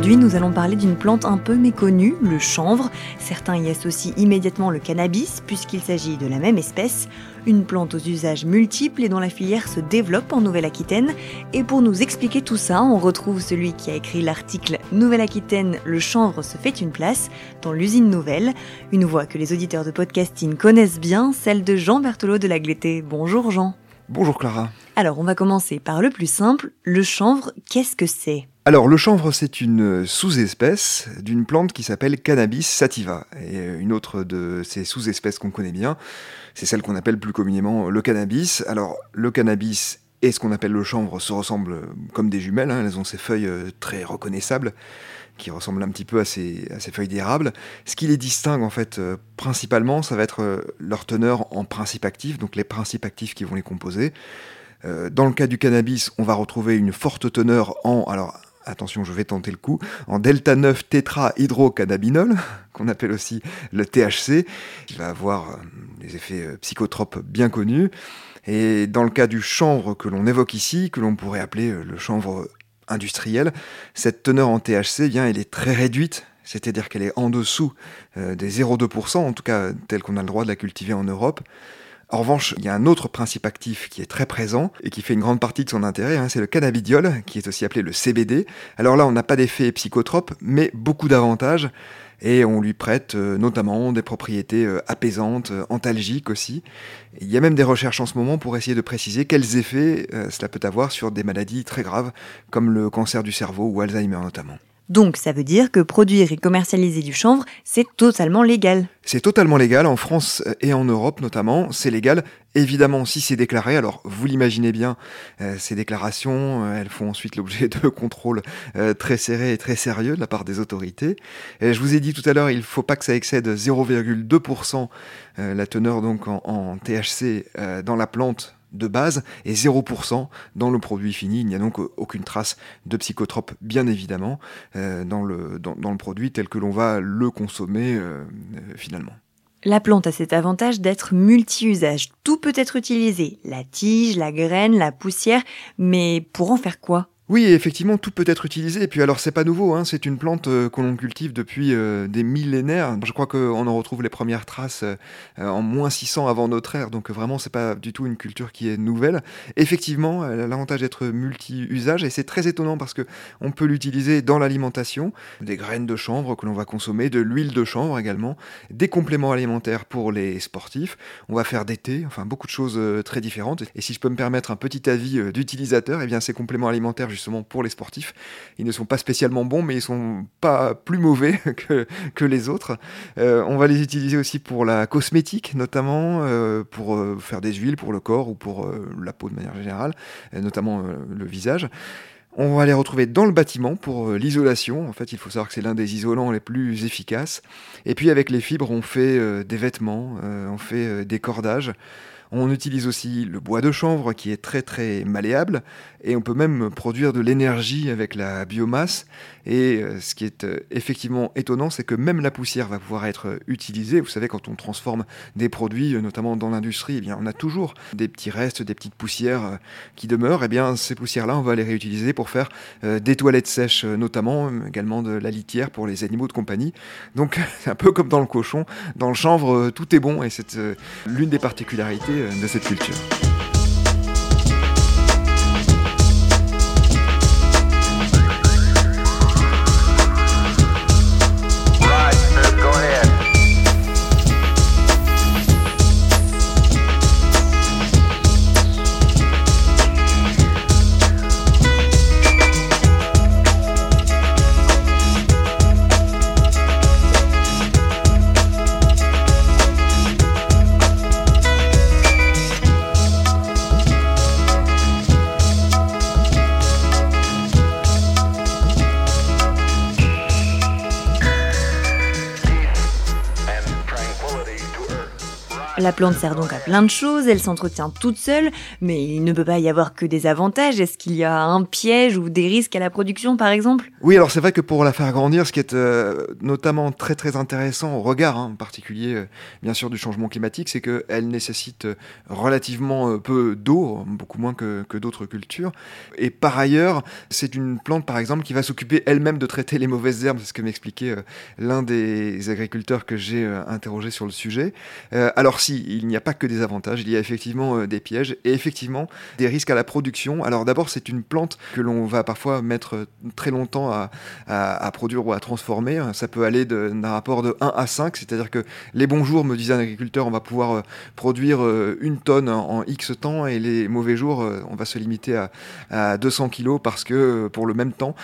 Aujourd'hui, nous allons parler d'une plante un peu méconnue, le chanvre. Certains y associent immédiatement le cannabis, puisqu'il s'agit de la même espèce. Une plante aux usages multiples et dont la filière se développe en Nouvelle-Aquitaine. Et pour nous expliquer tout ça, on retrouve celui qui a écrit l'article Nouvelle-Aquitaine, le chanvre se fait une place dans l'usine nouvelle. Une voix que les auditeurs de podcasting connaissent bien, celle de Jean Berthelot de Lagleté. Bonjour Jean. Bonjour Clara. Alors, on va commencer par le plus simple. Le chanvre, qu'est-ce que c'est? Alors, le chanvre, c'est une sous-espèce d'une plante qui s'appelle Cannabis sativa. Et une autre de ces sous-espèces qu'on connaît bien, c'est celle qu'on appelle plus communément le cannabis. Alors, le cannabis et ce qu'on appelle le chanvre se ressemblent comme des jumelles. hein. Elles ont ces feuilles euh, très reconnaissables qui ressemblent un petit peu à ces, feuilles d'érable. Ce qui les distingue en fait euh, principalement, ça va être euh, leur teneur en principes actifs, donc les principes actifs qui vont les composer. Euh, dans le cas du cannabis, on va retrouver une forte teneur en, alors attention, je vais tenter le coup, en delta 9 tétrahydrocannabinol, qu'on appelle aussi le THC, qui va avoir euh, des effets euh, psychotropes bien connus. Et dans le cas du chanvre que l'on évoque ici, que l'on pourrait appeler euh, le chanvre industriel, cette teneur en THC, eh bien, elle est très réduite, c'est-à-dire qu'elle est en dessous euh, des 0,2%, en tout cas tel qu'on a le droit de la cultiver en Europe. En revanche, il y a un autre principe actif qui est très présent et qui fait une grande partie de son intérêt, hein, c'est le cannabidiol, qui est aussi appelé le CBD. Alors là, on n'a pas d'effet psychotrope, mais beaucoup d'avantages, et on lui prête euh, notamment des propriétés euh, apaisantes, euh, antalgiques aussi. Il y a même des recherches en ce moment pour essayer de préciser quels effets cela peut avoir sur des maladies très graves, comme le cancer du cerveau ou Alzheimer notamment. Donc, ça veut dire que produire et commercialiser du chanvre, c'est totalement légal. C'est totalement légal en France et en Europe notamment. C'est légal évidemment si c'est déclaré. Alors vous l'imaginez bien, euh, ces déclarations, euh, elles font ensuite l'objet de contrôles euh, très serrés et très sérieux de la part des autorités. Je vous ai dit tout à l'heure, il ne faut pas que ça excède 0,2% euh, la teneur donc en, THC dans la plante de base et 0% dans le produit fini. Il n'y a donc aucune trace de psychotrope, bien évidemment, euh, dans, le, produit tel que l'on va le consommer euh, euh, finalement. La plante a cet avantage d'être multi-usage. Tout peut être utilisé. La tige, la graine, la poussière. Mais pour en faire quoi? Oui, effectivement, tout peut être utilisé. Et puis alors, c'est pas nouveau, hein, c'est une plante euh, que l'on cultive depuis euh, des millénaires. Je crois qu'on en retrouve les premières traces euh, en moins 600 avant notre ère, donc vraiment, c'est pas du tout une culture qui est nouvelle. Effectivement, elle a l'avantage d'être multi-usage, et c'est très étonnant parce que on peut l'utiliser dans l'alimentation, des graines de chanvre que l'on va consommer, de l'huile de chanvre également, des compléments alimentaires pour les sportifs. On va faire des thés, enfin beaucoup de choses euh, très différentes. Et si je peux me permettre un petit avis d'utilisateur, eh bien ces compléments alimentaires justement pour les sportifs, ils ne sont pas spécialement bons, mais ils sont pas plus mauvais que, les autres. Euh, on va les utiliser aussi pour la cosmétique, notamment euh, pour euh, faire des huiles pour le corps ou pour la peau de manière générale, notamment le visage. On va les retrouver dans le bâtiment pour l'isolation. En fait, il faut savoir que c'est l'un des isolants les plus efficaces. Et puis avec les fibres, on fait des vêtements, on fait des cordages. On utilise aussi le bois de chanvre qui est très très malléable et on peut même produire de l'énergie avec la biomasse. Et euh, ce qui est euh, effectivement étonnant, c'est que même la poussière va pouvoir être utilisée. Vous savez, quand on transforme des produits, euh, notamment dans l'industrie, eh bien, on a toujours des petits restes, des petites poussières qui demeurent. Et bien, ces poussières-là, on va les réutiliser pour faire des toilettes sèches, notamment également de la litière pour les animaux de compagnie. Donc, c'est un peu comme dans le cochon. Dans le chanvre, tout est bon et c'est l'une des particularités de cette culture. La plante sert donc à plein de choses, elle s'entretient toute seule, mais il ne peut pas y avoir que des avantages. Est-ce qu'il y a un piège ou des risques à la production par exemple? Oui, alors c'est vrai que pour la faire grandir, ce qui est euh, notamment très très intéressant au regard hein, en particulier euh, bien sûr du changement climatique, c'est qu'elle nécessite euh, relativement peu d'eau, beaucoup moins que, d'autres cultures. Et par ailleurs, c'est une plante par exemple qui va s'occuper elle-même de traiter les mauvaises herbes, c'est ce que m'expliquait l'un des agriculteurs que j'ai interrogé sur le sujet. alors si, il n'y a pas que des avantages, il y a effectivement euh, des pièges et effectivement des risques à la production. Alors d'abord, c'est une plante que l'on va parfois mettre euh, très longtemps à, produire ou à transformer. Ça peut aller d'un rapport de 1 à 5, c'est-à-dire que les bons jours, me disait un agriculteur, on va pouvoir euh, produire une tonne en, X temps et les mauvais jours, on va se limiter à, 200 kilos parce que pour le même temps,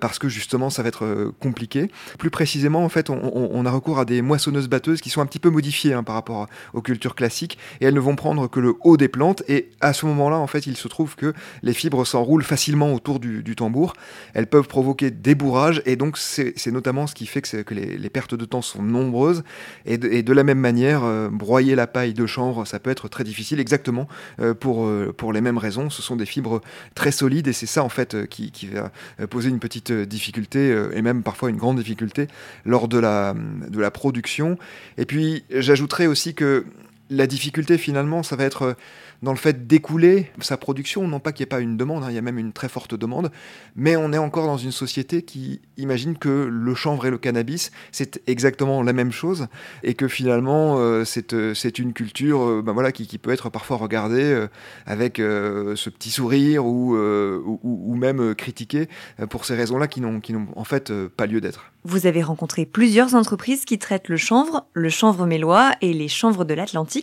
parce que justement ça va être compliqué. Plus précisément, en fait, on, a recours à des moissonneuses batteuses qui sont un petit peu modifiées hein, par rapport aux cultures classiques et elles ne vont prendre que le haut des plantes. Et à ce moment-là en fait il se trouve que les fibres s'enroulent facilement autour du, tambour. Elles peuvent provoquer des bourrages et donc c'est notamment ce qui fait que, les, pertes de temps sont nombreuses. Et de, la même manière euh, broyer la paille de chanvre ça peut être très difficile. Exactement euh, pour, euh, pour les mêmes raisons. Ce sont des fibres très solides et c'est ça en fait qui, qui, va poser une petite difficulté et même parfois une grande difficulté lors de la, de la production. Et puis j'ajouterais aussi que la difficulté finalement, ça va être euh, dans le fait d'écouler sa production, non pas qu'il n'y ait pas une demande, hein, il y a même une très forte demande, mais on est encore dans une société qui imagine que le chanvre et le cannabis, c'est exactement la même chose, et que finalement, euh, euh, c'est une culture ben voilà, qui, peut être parfois regardée avec ce petit sourire ou, ou, même critiquée pour ces raisons-là qui n'ont en fait pas lieu d'être. Vous avez rencontré plusieurs entreprises qui traitent le chanvre, le chanvre mélois et les chanvres de l'Atlantique.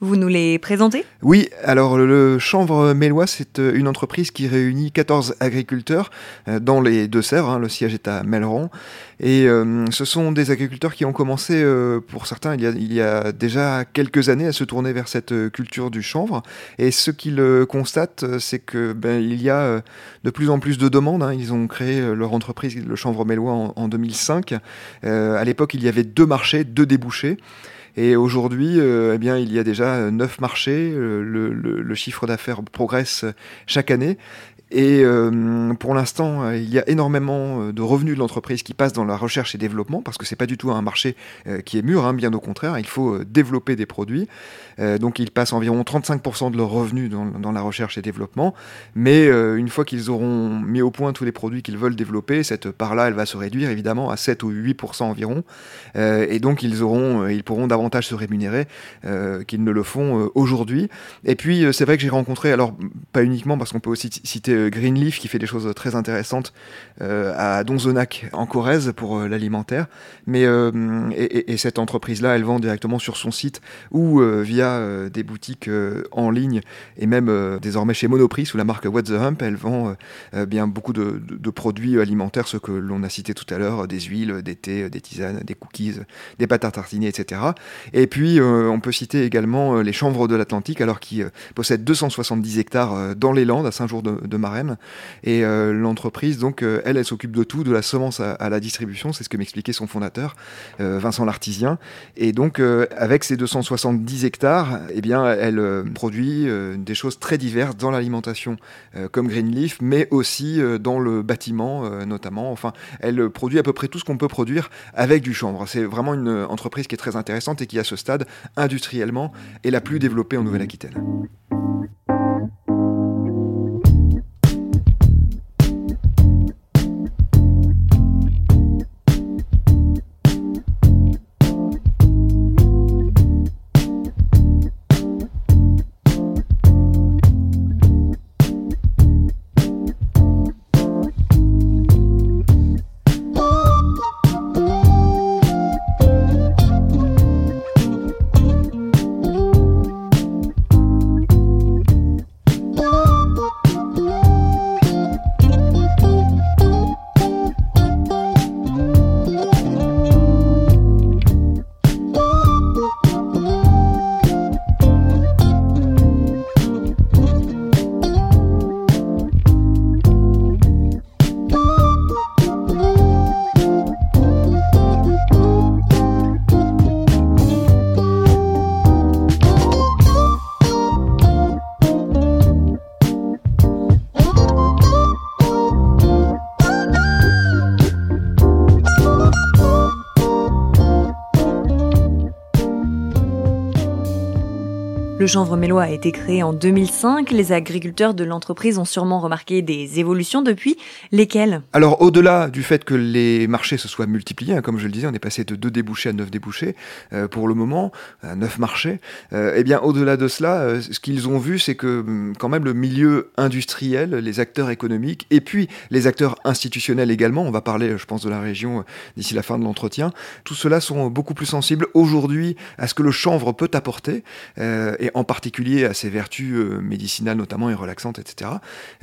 Vous nous les présentez? Oui, alors le chanvre mélois, c'est euh, une entreprise qui réunit 14 agriculteurs euh, dans les Deux-Sèvres. Hein, le siège est à Melleran. Et euh, ce sont des agriculteurs qui ont commencé, pour certains, il y, a, déjà quelques années, à se tourner vers cette culture du chanvre. Et ce qu'ils constatent, c'est que ben, il y a de plus en plus de demandes. Hein. Ils ont créé leur entreprise, le chanvre mélois, en 2005. à l'époque, il y avait deux marchés, deux débouchés. Et aujourd'hui, euh, eh bien, il y a déjà neuf marchés. Euh, le, le, chiffre d'affaires progresse chaque année. Et euh, pour l'instant, il y a énormément de revenus de l'entreprise qui passent dans la recherche et développement, parce que c'est pas du tout un marché qui est mûr, hein, bien au contraire, il faut développer des produits. Euh, donc ils passent environ 35% de leurs revenus dans, la recherche et développement. Mais euh, une fois qu'ils auront mis au point tous les produits qu'ils veulent développer, cette part-là, elle va se réduire évidemment à 7 ou 8% environ. Euh, et donc ils, auront, ils pourront davantage se rémunérer qu'ils ne le font aujourd'hui. Et puis c'est vrai que j'ai rencontré, alors pas uniquement parce qu'on peut aussi citer Greenleaf qui fait des choses très intéressantes à Donzonac en Corrèze pour l'alimentaire. Mais et, et, cette entreprise-là, elle vend directement sur son site ou via euh, des boutiques euh, en ligne et même euh, désormais chez Monoprix sous la marque What the Hump, elle vend bien beaucoup de, produits alimentaires, ceux que l'on a cités tout à l'heure, des huiles, des thés, des tisanes, des cookies, des pâtes à tartiner, etc. Et puis on peut citer également les Chanvres de l'Atlantique, alors qui possèdent 270 hectares dans les Landes, à Saint-Jour de, Et l'entreprise, donc, elle, elle s'occupe de tout, de la semence à, la distribution, c'est ce que m'expliquait son fondateur, Vincent Lartisien. Et donc, avec ces 270 hectares, eh bien, elle euh, produit euh, des choses très diverses dans l'alimentation, euh, comme Greenleaf, mais aussi dans le bâtiment, notamment. Enfin, elle produit à peu près tout ce qu'on peut produire avec du chanvre. C'est vraiment une entreprise qui est très intéressante et qui, à ce stade, industriellement, est la plus développée en Nouvelle-Aquitaine. Le chanvre mélois a été créé en 2005. Les agriculteurs de l'entreprise ont sûrement remarqué des évolutions depuis. Lesquelles? Alors, au-delà du fait que les marchés se soient multipliés, hein, comme je le disais, on est passé de 2 débouchés à 9 débouchés euh, pour le moment, à 9 marchés. Euh, eh bien, au-delà de cela, euh, ce qu'ils ont vu, c'est que hum, quand même le milieu industriel, les acteurs économiques et puis les acteurs institutionnels également, on va parler, je pense, de la région euh, d'ici la fin de l'entretien, tout cela sont beaucoup plus sensibles aujourd'hui à ce que le chanvre peut apporter, euh, et en particulier à ses vertus euh, médicinales notamment et relaxantes, etc.,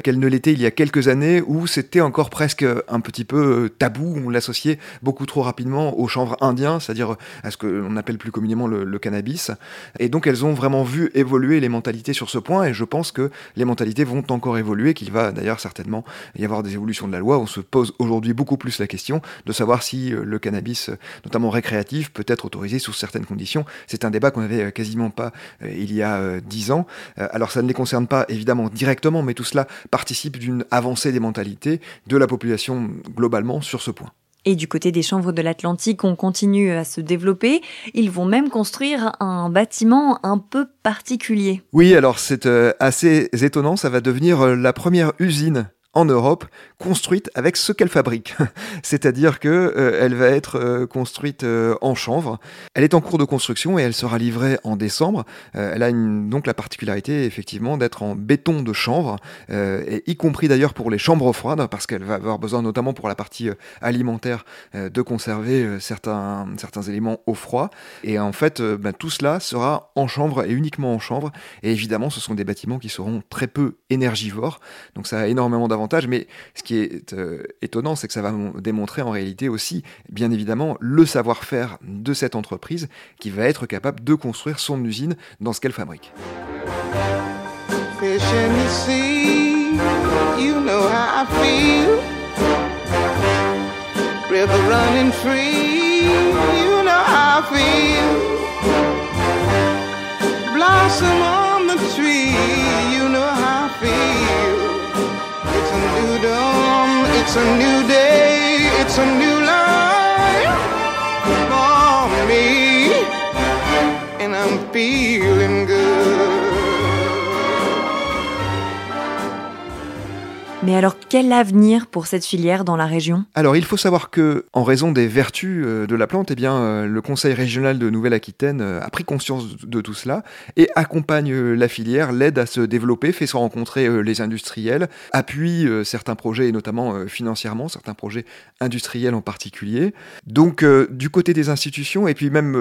qu'elle ne l'était il y a quelques années où c'était encore presque un petit peu tabou, on l'associait beaucoup trop rapidement au chanvre indien, c'est-à-dire à ce que l'on appelle plus communément le, le cannabis. Et donc elles ont vraiment vu évoluer les mentalités sur ce point, et je pense que les mentalités vont encore évoluer, qu'il va d'ailleurs certainement y avoir des évolutions de la loi. On se pose aujourd'hui beaucoup plus la question de savoir si euh, le cannabis, euh, notamment récréatif, peut être autorisé sous certaines conditions. C'est un débat qu'on n'avait euh, quasiment pas il y a dix ans. Alors ça ne les concerne pas évidemment directement, mais tout cela participe d'une avancée des mentalités de la population globalement sur ce point. Et du côté des chanvres de l'Atlantique, on continue à se développer. Ils vont même construire un bâtiment un peu particulier. Oui, alors c'est assez étonnant, ça va devenir la première usine en Europe construite avec ce qu'elle fabrique. C'est-à-dire que euh, va être euh, construite euh, en chanvre. Elle est en cours de construction et elle sera livrée en décembre. elle a donc la particularité effectivement d'être en béton de chanvre, y compris d'ailleurs pour les chambres froides, parce qu'elle va avoir besoin notamment pour la partie alimentaire de conserver certains, éléments au froid. Et en fait, ben, tout cela sera en chambre et uniquement en chambre. Et évidemment, ce sont des bâtiments qui seront très peu énergivores. Donc ça a énormément d'avantages mais ce qui est euh, étonnant, c'est que ça va démontrer en réalité aussi, bien évidemment, le savoir-faire de cette entreprise qui va être capable de construire son usine dans ce qu'elle fabrique. rock. Quel avenir pour cette filière dans la région? Alors, il faut savoir que, en raison des vertus euh, de la plante, eh bien, euh, le Conseil régional de Nouvelle-Aquitaine euh, a pris conscience de tout cela et accompagne la filière, l'aide à se développer, fait se rencontrer les industriels, appuie certains projets, et notamment financièrement, certains projets industriels en particulier. Donc, du côté des institutions, et puis même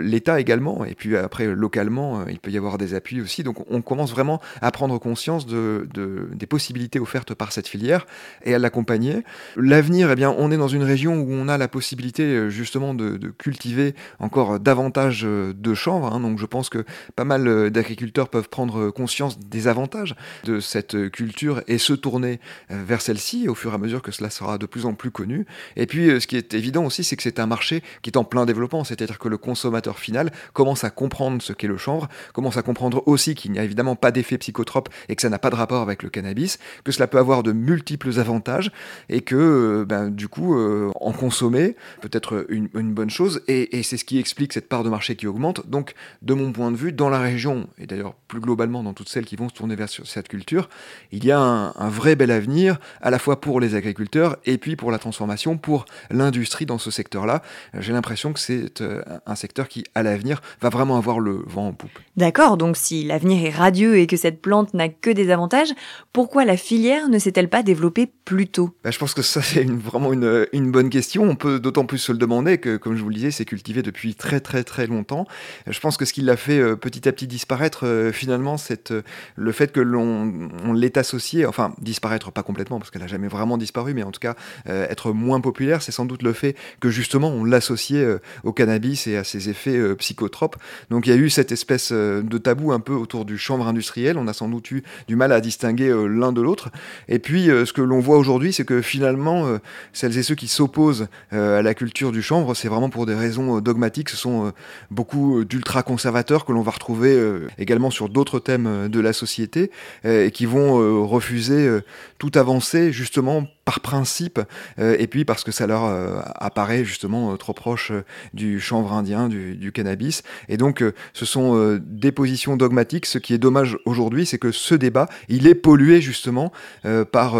l'État également, et puis après, localement, il peut y avoir des appuis aussi. Donc, on commence vraiment à prendre conscience de, des possibilités offertes par cette filière et à l'accompagner. L'avenir, eh bien, on est dans une région où on a la possibilité euh, justement de, cultiver encore davantage euh, de chanvre. Hein. donc je pense que pas mal euh, d'agriculteurs peuvent prendre conscience des avantages de cette culture et se tourner vers celle-ci au fur et à mesure que cela sera de plus en plus connu. Et puis ce qui est évident aussi, c'est que c'est un marché qui est en plein développement, c'est-à-dire que le consommateur final commence à comprendre ce qu'est le chanvre, commence à comprendre aussi qu'il n'y a évidemment pas d'effet psychotrope et que ça n'a pas de rapport avec le cannabis, que cela peut avoir de multiples avantages et que euh, ben, du coup euh, en consommer peut être une, bonne chose et, c'est ce qui explique cette part de marché qui augmente. Donc de mon point de vue, dans la région et d'ailleurs plus globalement dans toutes celles qui vont se tourner vers cette culture, il y a un, vrai bel avenir à la fois pour les agriculteurs et puis pour la transformation, pour l'industrie dans ce secteur-là. J'ai l'impression que c'est euh, un secteur qui à l'avenir va vraiment avoir le vent en poupe. D'accord, donc si l'avenir est radieux et que cette plante n'a que des avantages, pourquoi la filière ne s'est-elle pas développée plus tôt bah, Je pense que ça, c'est vraiment une, une, bonne question. On peut d'autant plus se le demander que, comme je vous le disais, c'est cultivé depuis très très très longtemps. Je pense que ce qui l'a fait euh, petit à petit disparaître, euh, finalement, c'est euh, le fait que l'on on l'ait associé, enfin, disparaître pas complètement, parce qu'elle n'a jamais vraiment disparu, mais en tout cas, être moins populaire, c'est sans doute le fait que justement, on l'associait au cannabis et à ses effets psychotropes. Donc il y a eu cette espèce de tabou un peu autour du chanvre industriel. On a sans doute eu du mal à distinguer l'un de l'autre. Et puis, ce que l'on voit aujourd'hui, c'est que finalement, celles et ceux qui s'opposent à la culture du chanvre, c'est vraiment pour des raisons dogmatiques. Ce sont beaucoup d'ultra-conservateurs que l'on va retrouver également sur d'autres thèmes de la société et qui vont refuser toute avancée justement par principe, euh, et puis parce que ça leur euh, apparaît justement euh, trop proche du chanvre indien, du, cannabis. Et donc, ce sont des positions dogmatiques. Ce qui est dommage aujourd'hui, c'est que ce débat, il est pollué justement par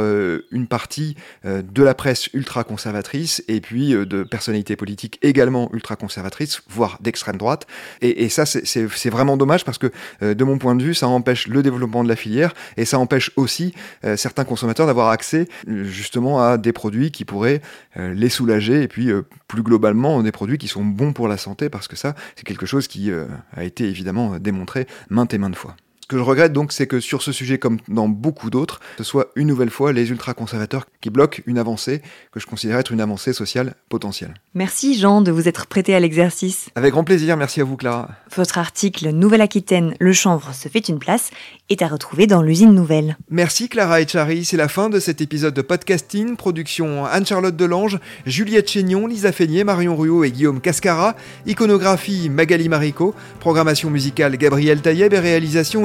une partie de la presse ultra-conservatrice et puis de personnalités politiques également ultra-conservatrices, voire d'extrême droite. Et, ça, c'est vraiment dommage parce que, de mon point de vue, ça empêche le développement de la filière et ça empêche aussi certains consommateurs d'avoir accès justement à des produits qui pourraient euh, les soulager et puis euh, plus globalement des produits qui sont bons pour la santé parce que ça c'est quelque chose qui euh, a été évidemment démontré maintes et maintes fois. Ce que je regrette donc, c'est que sur ce sujet, comme dans beaucoup d'autres, ce soit une nouvelle fois les ultra-conservateurs qui bloquent une avancée que je considère être une avancée sociale potentielle. Merci Jean de vous être prêté à l'exercice. Avec grand plaisir, merci à vous Clara. Votre article Nouvelle-Aquitaine, le chanvre se fait une place est à retrouver dans l'usine nouvelle. Merci Clara et Chari, c'est la fin de cet épisode de podcasting, production Anne-Charlotte Delange, Juliette Chénion, Lisa Feignet, Marion Ruot et Guillaume Cascara, iconographie Magali Marico, programmation musicale Gabriel Taïeb et réalisation